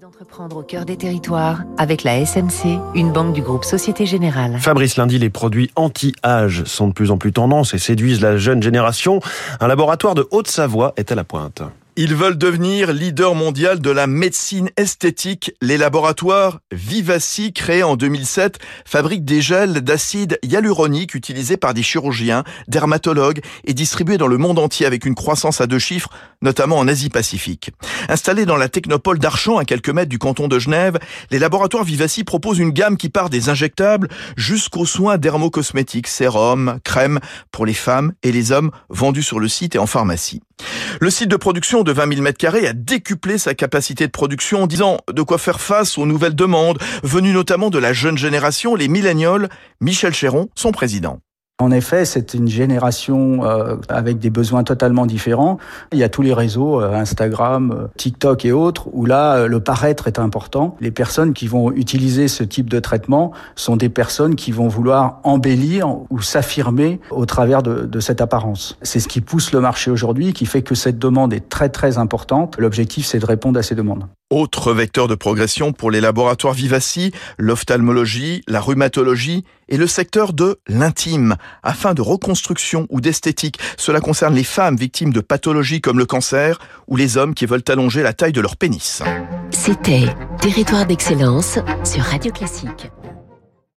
d'entreprendre au cœur des territoires avec la SNC, une banque du groupe Société Générale. Fabrice Lundi, les produits anti-âge sont de plus en plus tendance et séduisent la jeune génération. Un laboratoire de Haute-Savoie est à la pointe. Ils veulent devenir leader mondial de la médecine esthétique. Les laboratoires Vivaci, créés en 2007, fabriquent des gels d'acide hyaluronique utilisés par des chirurgiens, dermatologues et distribués dans le monde entier avec une croissance à deux chiffres, notamment en Asie-Pacifique. Installés dans la technopole d'Archamps, à quelques mètres du canton de Genève, les laboratoires Vivaci proposent une gamme qui part des injectables jusqu'aux soins dermocosmétiques, sérums, crèmes pour les femmes et les hommes vendus sur le site et en pharmacie. Le site de production de 20 000 m2 a décuplé sa capacité de production en disant de quoi faire face aux nouvelles demandes venues notamment de la jeune génération, les millénioles. Michel Chéron, son président. En effet, c'est une génération euh, avec des besoins totalement différents. Il y a tous les réseaux, euh, Instagram, euh, TikTok et autres, où là, le paraître est important. Les personnes qui vont utiliser ce type de traitement sont des personnes qui vont vouloir embellir ou s'affirmer au travers de, de cette apparence. C'est ce qui pousse le marché aujourd'hui, qui fait que cette demande est très très importante. L'objectif, c'est de répondre à ces demandes. Autre vecteur de progression pour les laboratoires Vivaci, l'ophtalmologie, la rhumatologie et le secteur de l'intime, afin de reconstruction ou d'esthétique. Cela concerne les femmes victimes de pathologies comme le cancer ou les hommes qui veulent allonger la taille de leur pénis. C'était Territoire d'excellence sur Radio Classique.